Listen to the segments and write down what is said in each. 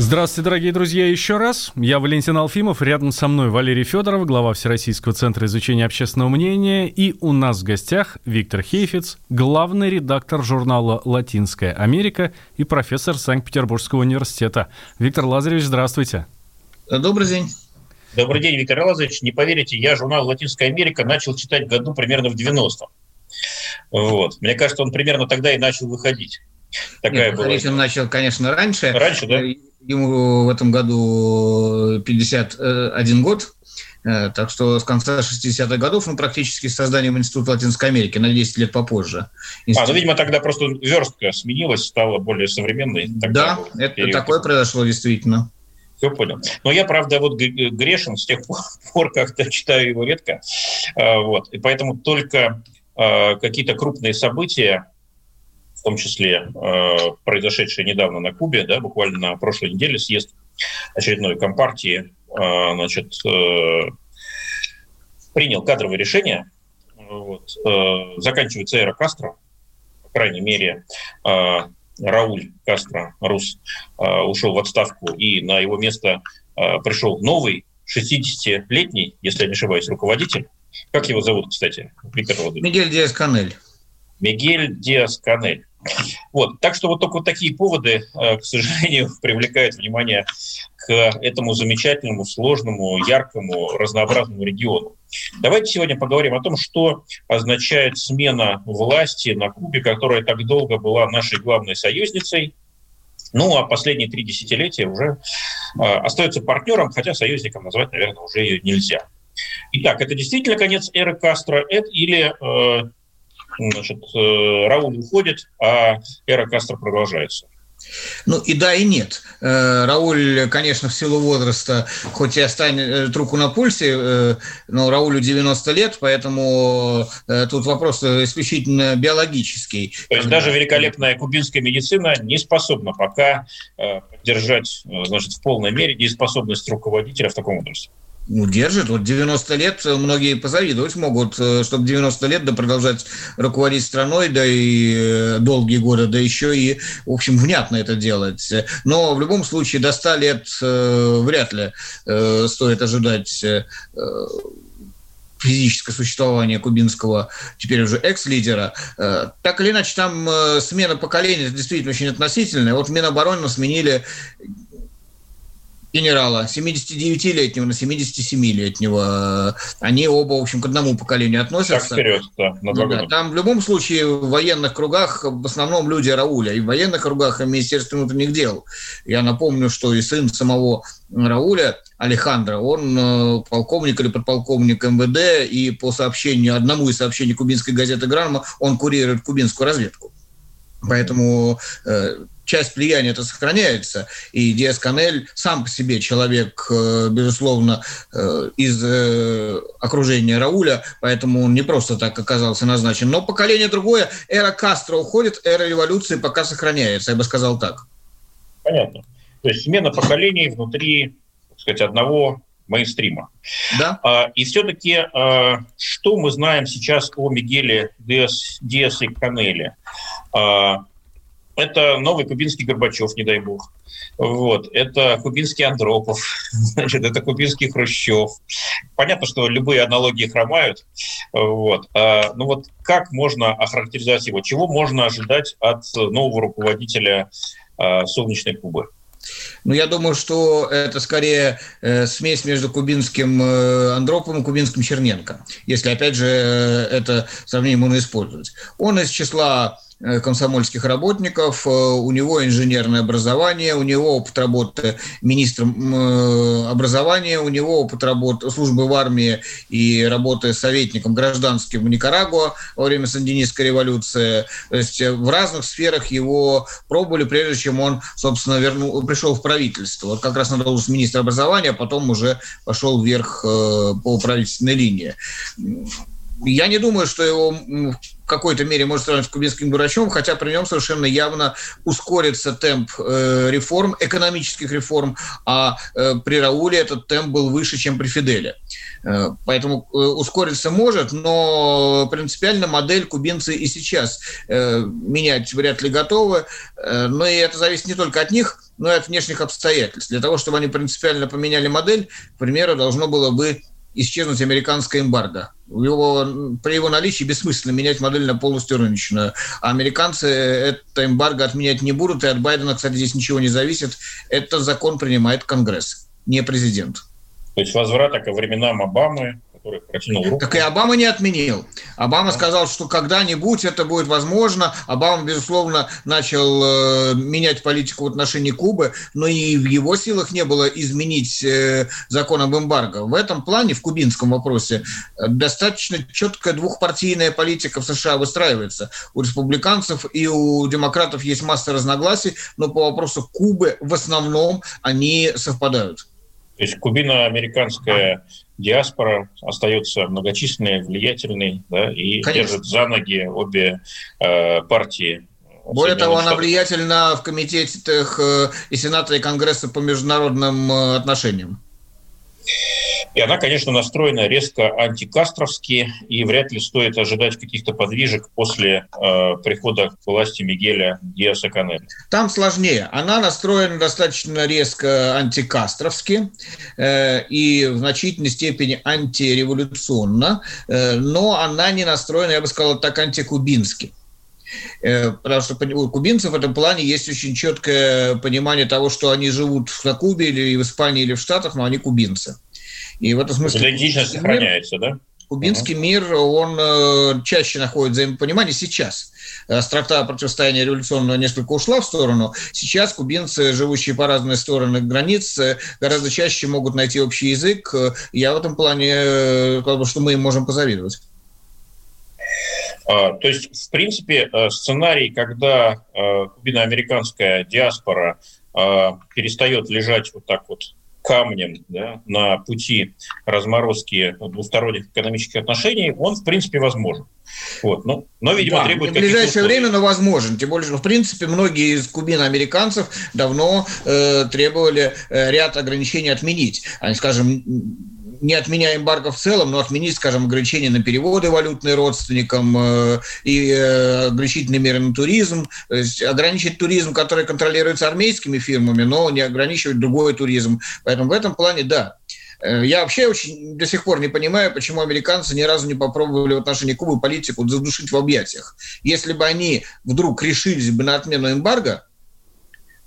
Здравствуйте, дорогие друзья, еще раз. Я Валентин Алфимов, рядом со мной Валерий Федоров, глава Всероссийского центра изучения общественного мнения. И у нас в гостях Виктор Хейфиц, главный редактор журнала «Латинская Америка» и профессор Санкт-Петербургского университета. Виктор Лазаревич, здравствуйте. Добрый день. Добрый день, Виктор Лазаревич. Не поверите, я журнал «Латинская Америка» начал читать году примерно в 90-м. Вот. Мне кажется, он примерно тогда и начал выходить. Такая Нет, была. он начал, конечно, раньше. Раньше, да? Ему в этом году 51 год. Э, так что с конца 60-х годов, ну, практически с созданием Института Латинской Америки, на 10 лет попозже. Институт... А, ну, видимо, тогда просто верстка сменилась, стала более современной. да, это период. такое произошло действительно. Все понял. Но я, правда, вот грешен с тех пор, как-то читаю его редко. А, вот. И поэтому только а, какие-то крупные события, в том числе а, произошедшие недавно на Кубе, да, буквально на прошлой неделе съезд очередной компартии, значит, э, принял кадровое решение, вот, э, заканчивается эра Кастро, по крайней мере, Рауль Кастро, Рус, а, ушел в отставку, и на его место а, пришел новый 60-летний, если я не ошибаюсь, руководитель. Как его зовут, кстати? Виктор Мигель Диас-Канель. Мигель Диас-Канель. Вот. Так что вот только вот такие поводы, а, к сожалению, привлекают внимание к этому замечательному, сложному, яркому, разнообразному региону. Давайте сегодня поговорим о том, что означает смена власти на Кубе, которая так долго была нашей главной союзницей. Ну, а последние три десятилетия уже э, остается партнером, хотя союзником назвать, наверное, уже ее нельзя. Итак, это действительно конец эры Кастро это, или э, значит, э, Рауль уходит, а эра Кастро продолжается? Ну и да, и нет. Э, Рауль, конечно, в силу возраста, хоть и останет руку на пульсе, э, но Раулю 90 лет, поэтому э, тут вопрос исключительно биологический. То есть даже великолепная кубинская медицина не способна пока поддержать значит, в полной мере дееспособность руководителя в таком возрасте ну, держит. Вот 90 лет многие позавидовать могут, э, чтобы 90 лет да продолжать руководить страной, да и э, долгие годы, да еще и, в общем, внятно это делать. Но в любом случае до 100 лет э, вряд ли э, стоит ожидать э, физическое существование кубинского, теперь уже экс-лидера. Э, так или иначе, там смена поколения действительно очень относительная. Вот Минобороны сменили генерала, 79-летнего на 77-летнего. Они оба, в общем, к одному поколению относятся. Так вперед, да, на ну, да. Там в любом случае в военных кругах в основном люди Рауля, и в военных кругах Министерства внутренних дел. Я напомню, что и сын самого Рауля, Алехандро, он э, полковник или подполковник МВД, и по сообщению, одному из сообщений кубинской газеты «Гранма», он курирует кубинскую разведку. Поэтому э, часть влияния это сохраняется. И Диас Канель сам по себе человек, э, безусловно, э, из э, окружения Рауля, поэтому он не просто так оказался назначен. Но поколение другое, эра Кастро уходит, эра революции пока сохраняется, я бы сказал так. Понятно. То есть смена поколений внутри, так сказать, одного мейнстрима. Да. А, и все-таки, а, что мы знаем сейчас о Мигеле Диас, Диасе Канеле? Это новый кубинский Горбачев, не дай бог. Вот. Это кубинский Андропов, значит, это кубинский Хрущев. Понятно, что любые аналогии хромают. Вот. А, ну вот как можно охарактеризовать его? Чего можно ожидать от нового руководителя а, солнечной Кубы? Ну, я думаю, что это скорее э, смесь между кубинским э, Андроповым и кубинским Черненко, если, опять же, э, это сравнение можно использовать. Он из числа комсомольских работников, э, у него инженерное образование, у него опыт работы министром образования, у него опыт работы службы в армии и работы советником гражданским в Никарагуа во время сандинистской революции. То есть в разных сферах его пробовали, прежде чем он, собственно, вернул, пришел в правительство. Вот как раз на должность министра образования, а потом уже пошел вверх по правительственной линии. Я не думаю, что его какой-то мере может сравнить с кубинским дурачом, хотя при нем совершенно явно ускорится темп э, реформ, экономических реформ, а э, при Рауле этот темп был выше, чем при Фиделе. Э, поэтому ускориться может, но принципиально модель кубинцы и сейчас менять вряд ли готовы. Но и это зависит не только от них, но и от внешних обстоятельств. Для того, чтобы они принципиально поменяли модель, к примеру, должно было бы исчезнуть американское эмбарго. Его, при его наличии бессмысленно менять модель на полностью рыночную. А американцы это эмбарго отменять не будут, и от Байдена, кстати, здесь ничего не зависит. Этот закон принимает Конгресс, не президент. То есть возврат ко временам Обамы, который протянул руку. Так и Обама не отменил. Обама сказал, что когда-нибудь это будет возможно. Обама, безусловно, начал э, менять политику в отношении Кубы, но и в его силах не было изменить э, закон об эмбарго. В этом плане, в кубинском вопросе, э, достаточно четкая двухпартийная политика в США выстраивается. У республиканцев и у демократов есть масса разногласий, но по вопросу Кубы в основном они совпадают. То есть кубино-американская диаспора остается многочисленной, влиятельной, да, и Конечно. держит за ноги обе э, партии. Более того, она влиятельна в комитетах э, и Сената, и Конгресса по международным э, отношениям. И она, конечно, настроена резко антикастровски, и вряд ли стоит ожидать каких-то подвижек после э, прихода к власти Мигеля Диаса Канеля. Там сложнее. Она настроена достаточно резко антикастровски э, и в значительной степени антиреволюционно, э, но она не настроена, я бы сказал, так антикубински. Э, потому что у кубинцев в этом плане есть очень четкое понимание того, что они живут на Кубе или в Испании или в Штатах, но они кубинцы. И в этом смысле... Идентичность сохраняется, да? Кубинский uh-huh. мир, он э, чаще находит взаимопонимание сейчас. Острота противостояния революционного несколько ушла в сторону. Сейчас кубинцы, живущие по разные стороны границ, гораздо чаще могут найти общий язык. Я в этом плане, э, что мы им можем позавидовать. А, то есть, в принципе, э, сценарий, когда э, кубино-американская диаспора перестает лежать вот так вот камнем да, на пути разморозки двусторонних экономических отношений, он, в принципе, возможен. Вот. Но, но видимо, да, требует... В ближайшее время, но возможен. Тем более, в принципе, многие из кубино-американцев давно э, требовали э, ряд ограничений отменить. Они, скажем, не отменяя эмбарго в целом, но отменить, скажем, ограничения на переводы валютные родственникам э, и э, ограничительные меры на туризм, то есть ограничить туризм, который контролируется армейскими фирмами, но не ограничивать другой туризм. Поэтому в этом плане, да, э, я вообще очень до сих пор не понимаю, почему американцы ни разу не попробовали в отношении Кубы политику задушить в объятиях. Если бы они вдруг решились бы на отмену эмбарго,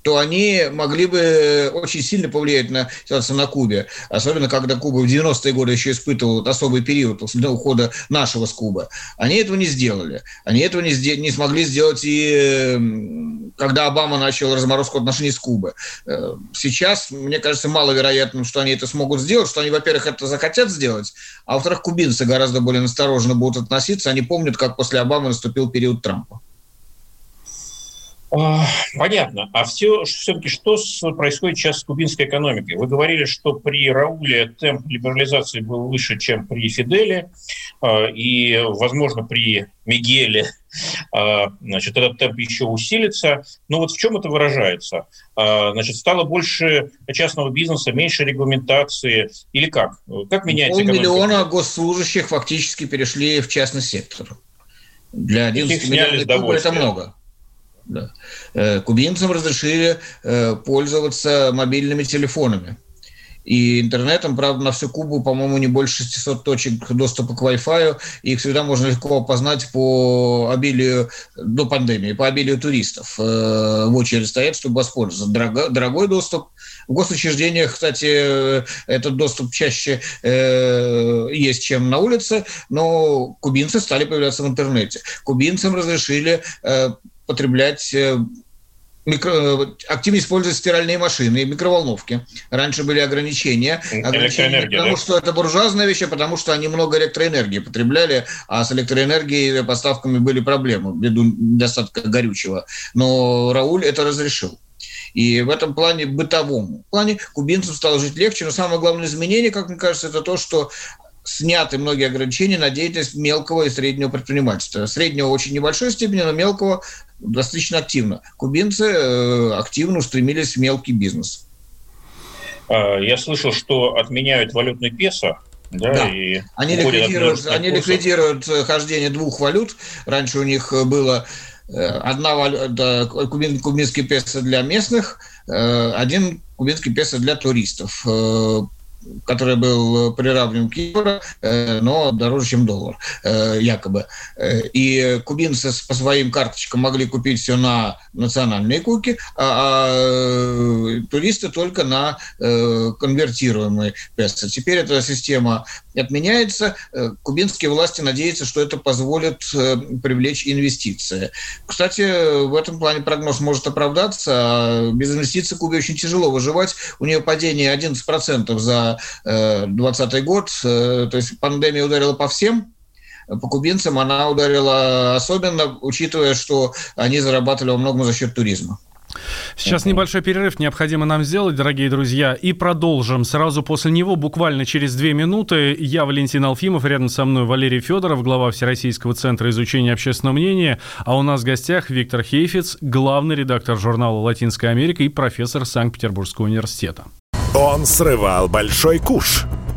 то они могли бы очень сильно повлиять на ситуацию на Кубе. Особенно, когда Куба в 90-е годы еще испытывала особый период после ухода нашего с Кубы. Они этого не сделали. Они этого не, не смогли сделать и когда Обама начал разморозку отношений с Кубой. Э, сейчас, мне кажется, маловероятным, что они это смогут сделать, что они, во-первых, это захотят сделать, а во-вторых, кубинцы гораздо более настороженно будут относиться. Они помнят, как после Обамы наступил период Трампа. Понятно. А все, все-таки что происходит сейчас с кубинской экономикой? Вы говорили, что при Рауле темп либерализации был выше, чем при Фиделе, а, и, возможно, при Мигеле а, значит, этот темп еще усилится. Но вот в чем это выражается? А, значит, стало больше частного бизнеса, меньше регламентации или как? Как меняется экономика? Полмиллиона госслужащих фактически перешли в частный сектор. Для 11 миллионов это много. Да. Э, кубинцам разрешили э, пользоваться мобильными телефонами и интернетом. Правда, на всю Кубу, по-моему, не больше 600 точек доступа к Wi-Fi. Их всегда можно легко опознать по обилию, до пандемии, по обилию туристов. Э, в очереди стоят, чтобы воспользоваться. Дорого, дорогой доступ. В госучреждениях, кстати, этот доступ чаще э, есть, чем на улице, но кубинцы стали появляться в интернете. Кубинцам разрешили э, потреблять микро, активно используют стиральные машины и микроволновки. Раньше были ограничения. ограничения потому, да? что это буржуазная вещь, а потому что они много электроэнергии потребляли, а с электроэнергией и поставками были проблемы, ввиду недостатка горючего. Но Рауль это разрешил. И в этом плане бытовом плане кубинцам стало жить легче. Но самое главное изменение, как мне кажется, это то, что сняты многие ограничения на деятельность мелкого и среднего предпринимательства. Среднего очень небольшой степени, но мелкого достаточно активно. Кубинцы э, активно устремились в мелкий бизнес. А, я слышал, что отменяют валютный песо, да, да. И они, ликвидируют, они ликвидируют э, хождение двух валют. Раньше у них было э, одна валюта, кубинский песо для местных, один кубинский песо для туристов который был э, приравнен к евро, э, но дороже, чем доллар, э, якобы. И кубинцы по своим карточкам могли купить все на национальные куки, а, а туристы только на конвертируемые песо. Теперь эта система отменяется. Кубинские власти надеются, что это позволит привлечь инвестиции. Кстати, в этом плане прогноз может оправдаться. А без инвестиций Кубе очень тяжело выживать. У нее падение 11% за 2020 э, год. Э, то есть пандемия ударила по всем, по кубинцам она ударила особенно, учитывая, что они зарабатывали во многом за счет туризма. Сейчас небольшой перерыв необходимо нам сделать, дорогие друзья, и продолжим. Сразу после него, буквально через две минуты, я, Валентин Алфимов, рядом со мной Валерий Федоров, глава Всероссийского центра изучения общественного мнения, а у нас в гостях Виктор Хейфиц, главный редактор журнала «Латинская Америка» и профессор Санкт-Петербургского университета. Он срывал большой куш.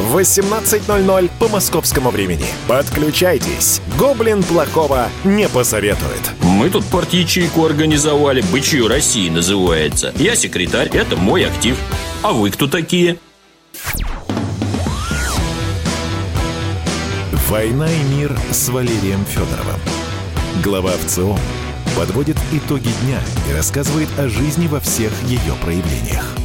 в 18.00 по московскому времени. Подключайтесь. Гоблин плохого не посоветует. Мы тут порт-ячейку организовали. «Бычью России» называется. Я секретарь, это мой актив. А вы кто такие? «Война и мир» с Валерием Федоровым. Глава ВЦО подводит итоги дня и рассказывает о жизни во всех ее проявлениях.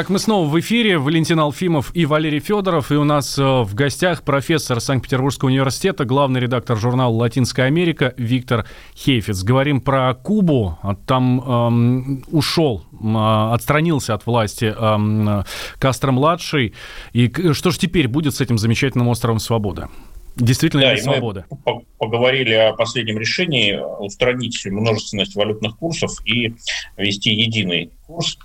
Так, мы снова в эфире. Валентин Алфимов и Валерий Федоров. И у нас э, в гостях профессор Санкт-Петербургского университета, главный редактор журнала «Латинская Америка» Виктор Хейфиц. Говорим про Кубу. Там эм, ушел, э, отстранился от власти эм, Кастро-младший. И что же теперь будет с этим замечательным островом свободы? Действительно да, свобода. Мы поговорили о последнем решении устранить множественность валютных курсов и ввести единый курс.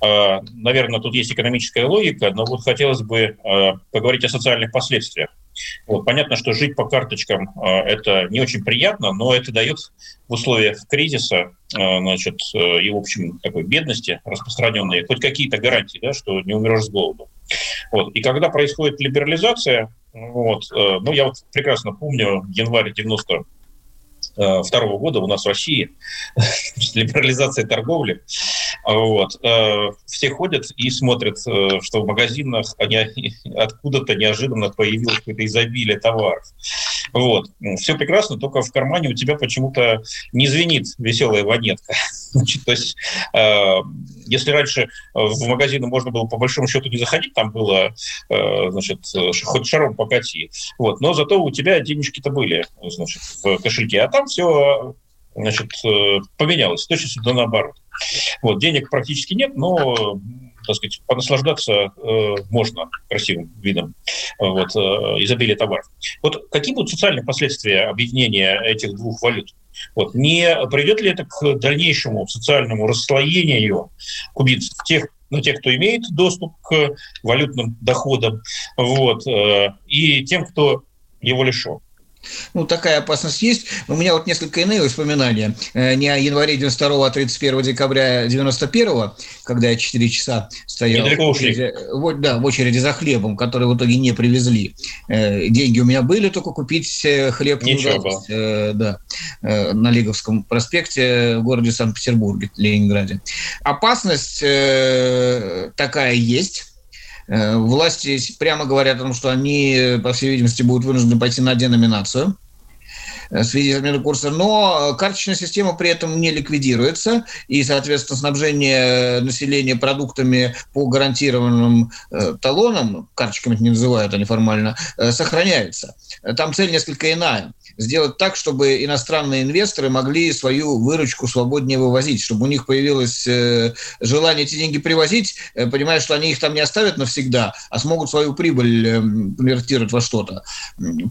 А, наверное, тут есть экономическая логика, но вот хотелось бы а, поговорить о социальных последствиях. Вот, понятно, что жить по карточкам а, это не очень приятно, но это дает в условиях кризиса значит, и, в общем, такой бедности распространенной хоть какие-то гарантии, да, что не умрешь с голоду. Вот. И когда происходит либерализация, вот, э, ну, я вот прекрасно помню январь 90 Э, второго года у нас в России либерализация торговли. Вот. Э, все ходят и смотрят, э, что в магазинах они, откуда-то неожиданно появилось какое-то изобилие товаров. Вот. Все прекрасно, только в кармане у тебя почему-то не звенит веселая ванетка. Значит, то есть, если раньше в магазины можно было по большому счету не заходить, там было, значит, хоть шаром покати, вот, но зато у тебя денежки-то были, значит, в кошельке, а там все значит, э, поменялось, точно да наоборот. Вот, денег практически нет, но так сказать, понаслаждаться э, можно красивым видом вот, э, изобилия товаров. Вот какие будут социальные последствия объединения этих двух валют? Вот, не приведет ли это к дальнейшему социальному расслоению кубинцев, тех, ну, тех, кто имеет доступ к валютным доходам, вот, э, и тем, кто его лишен? Ну, такая опасность есть. У меня вот несколько иные воспоминания. Э, не о январе 92 а 31 декабря 91 когда я 4 часа стоял в очереди, вот, да, в очереди за хлебом, который в итоге не привезли. Э, деньги у меня были, только купить э, хлеб не удалось. Да, на Лиговском проспекте в городе Санкт-Петербурге, Ленинграде. Опасность такая есть власти прямо говорят о том, что они, по всей видимости, будут вынуждены пойти на деноминацию в связи с отменой курса, но карточная система при этом не ликвидируется, и, соответственно, снабжение населения продуктами по гарантированным э, талонам, карточками это не называют они формально, э, сохраняется. Там цель несколько иная сделать так, чтобы иностранные инвесторы могли свою выручку свободнее вывозить, чтобы у них появилось э, желание эти деньги привозить, э, понимая, что они их там не оставят навсегда, а смогут свою прибыль э, конвертировать во что-то.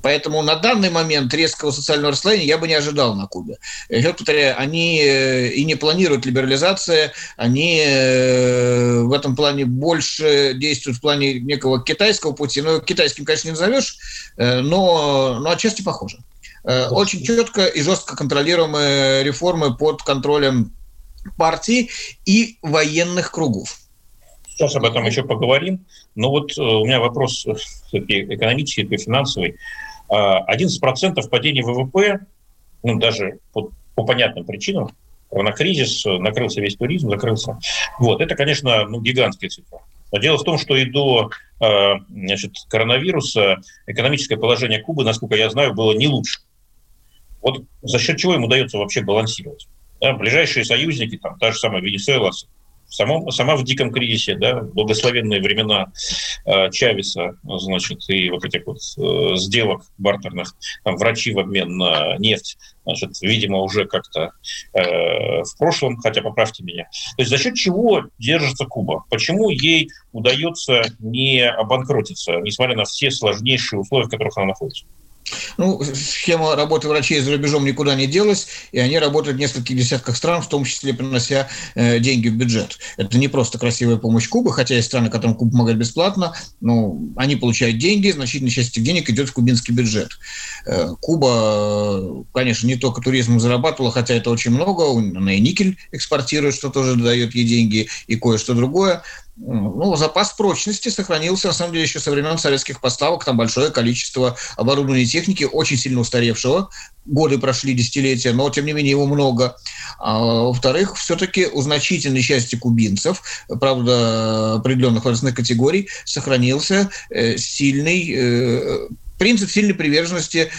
Поэтому на данный момент резкого социального расслоения я бы не ожидал на Кубе. Еще повторяю, они и не планируют либерализации, они в этом плане больше действуют в плане некого китайского пути. Ну, китайским, конечно, не назовешь, но, но отчасти похоже. Э, очень четко и жестко контролируемые реформы под контролем партии и военных кругов. Сейчас об этом еще поговорим. Но вот э, у меня вопрос экономический, финансовый. 11% падения ВВП, ну, даже по, по понятным причинам, на кризис, накрылся весь туризм, закрылся. Вот, это, конечно, ну, гигантская цифра. Но дело в том, что и до э, значит, коронавируса экономическое положение Кубы, насколько я знаю, было не лучше. Вот за счет чего им удается вообще балансировать? Да, ближайшие союзники, там, та же самая Венесуэла, сама, сама в диком кризисе, да, благословенные времена э, Чавеса, значит, и вот этих вот э, сделок бартерных, там, врачи в обмен на нефть, значит, видимо, уже как-то э, в прошлом, хотя поправьте меня. То есть за счет чего держится Куба? Почему ей удается не обанкротиться, несмотря на все сложнейшие условия, в которых она находится? Ну, схема работы врачей за рубежом никуда не делась, и они работают в нескольких десятках стран, в том числе принося э, деньги в бюджет. Это не просто красивая помощь Кубы, хотя есть страны, которым Куба помогает бесплатно, но они получают деньги, значительная часть этих денег идет в кубинский бюджет. Э, Куба, конечно, не только туризмом зарабатывала, хотя это очень много, она и никель экспортирует, что тоже дает ей деньги, и кое-что другое ну, запас прочности сохранился, на самом деле, еще со времен советских поставок. Там большое количество оборудования и техники, очень сильно устаревшего. Годы прошли, десятилетия, но, тем не менее, его много. А, во-вторых, все-таки у значительной части кубинцев, правда, определенных возрастных категорий, сохранился э, сильный э, принцип сильной приверженности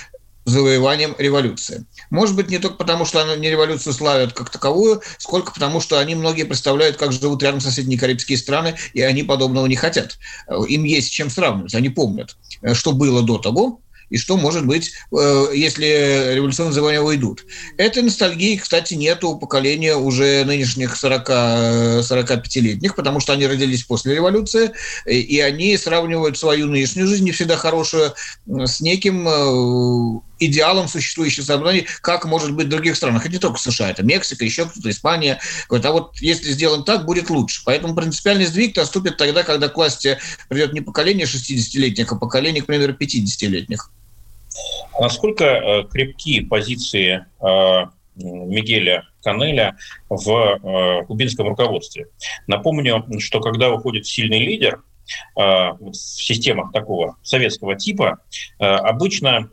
завоеванием революции. Может быть, не только потому, что они не революцию славят как таковую, сколько потому, что они многие представляют, как живут рядом соседние карибские страны, и они подобного не хотят. Им есть чем сравнивать. Они помнят, что было до того, и что может быть, э, если революционные завоевания уйдут. Этой ностальгии, кстати, нет у поколения уже нынешних 40, 45-летних, потому что они родились после революции, и они сравнивают свою нынешнюю жизнь, не всегда хорошую, с неким э, идеалом существующих собраний, как может быть в других странах. Это не только США, это Мексика, еще кто-то, Испания. Говорит, а вот если сделаем так, будет лучше. Поэтому принципиальный сдвиг наступит тогда, когда к власти придет не поколение 60-летних, а поколение, к примеру, 50-летних. Насколько э, крепки позиции э, Мигеля Канеля в э, кубинском руководстве? Напомню, что когда выходит сильный лидер, в системах такого советского типа, обычно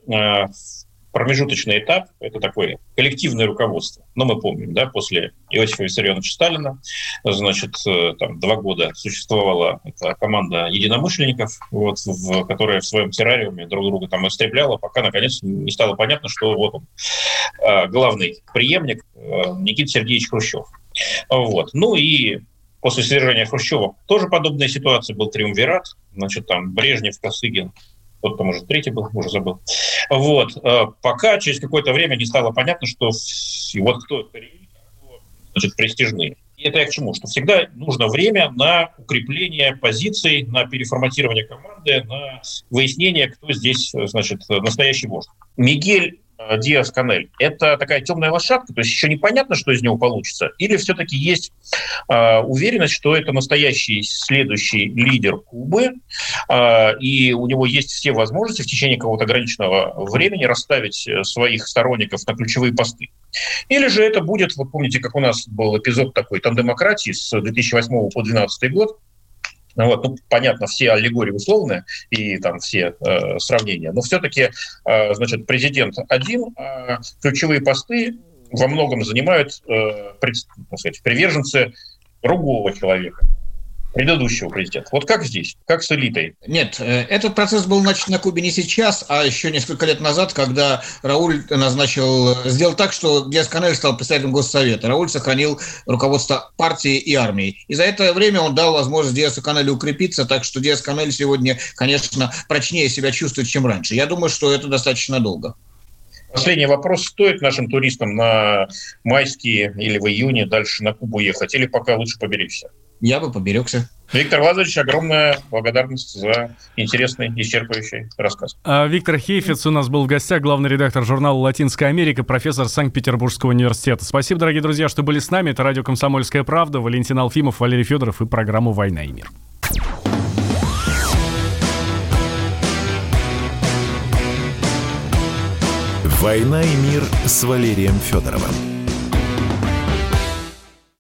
промежуточный этап – это такое коллективное руководство. Но мы помним, да, после Иосифа Виссарионовича Сталина, значит, э, там два года существовала эта команда единомышленников, вот, в, которая в своем террариуме друг друга там истребляла, пока, наконец, не стало понятно, что вот он, э, главный преемник э, Никита Сергеевич Хрущев. Вот. Ну и после свержения Хрущева тоже подобная ситуация, был триумвират, значит, там Брежнев, Косыгин, кто-то, может, третий был, уже забыл. Вот. Э, пока через какое-то время не стало понятно, что вот кто значит, престижные. И это я к чему? Что всегда нужно время на укрепление позиций, на переформатирование команды, на выяснение, кто здесь, значит, настоящий вождь. Мигель Э, Диас Канель, это такая темная лошадка, то есть еще непонятно, что из него получится, или все-таки есть э, уверенность, что это настоящий следующий лидер Кубы, э, и у него есть все возможности в течение какого-то ограниченного времени расставить э, своих сторонников на ключевые посты. Или же это будет, вот помните, как у нас был эпизод такой тандемократии с 2008 по 2012 год, вот, ну, понятно, все аллегории условные и там все э, сравнения, но все-таки, э, значит, президент один, а ключевые посты во многом занимают, э, пред, сказать, приверженцы другого человека предыдущего президента. Вот как здесь? Как с элитой? Нет, э, этот процесс был начат на Кубе не сейчас, а еще несколько лет назад, когда Рауль назначил, сделал так, что Диас-Канель стал председателем Госсовета. Рауль сохранил руководство партии и армии. И за это время он дал возможность Диасу-Канелю укрепиться, так что Диас-Канель сегодня, конечно, прочнее себя чувствует, чем раньше. Я думаю, что это достаточно долго. Последний вопрос. Стоит нашим туристам на майские или в июне дальше на Кубу ехать, или пока лучше поберечься? Я бы поберегся. Виктор Лазаревич, огромная благодарность за интересный, исчерпывающий рассказ. А, Виктор Хейфиц у нас был в гостях, главный редактор журнала «Латинская Америка», профессор Санкт-Петербургского университета. Спасибо, дорогие друзья, что были с нами. Это радио «Комсомольская правда», Валентин Алфимов, Валерий Федоров и программа «Война и мир». «Война и мир» с Валерием Федоровым.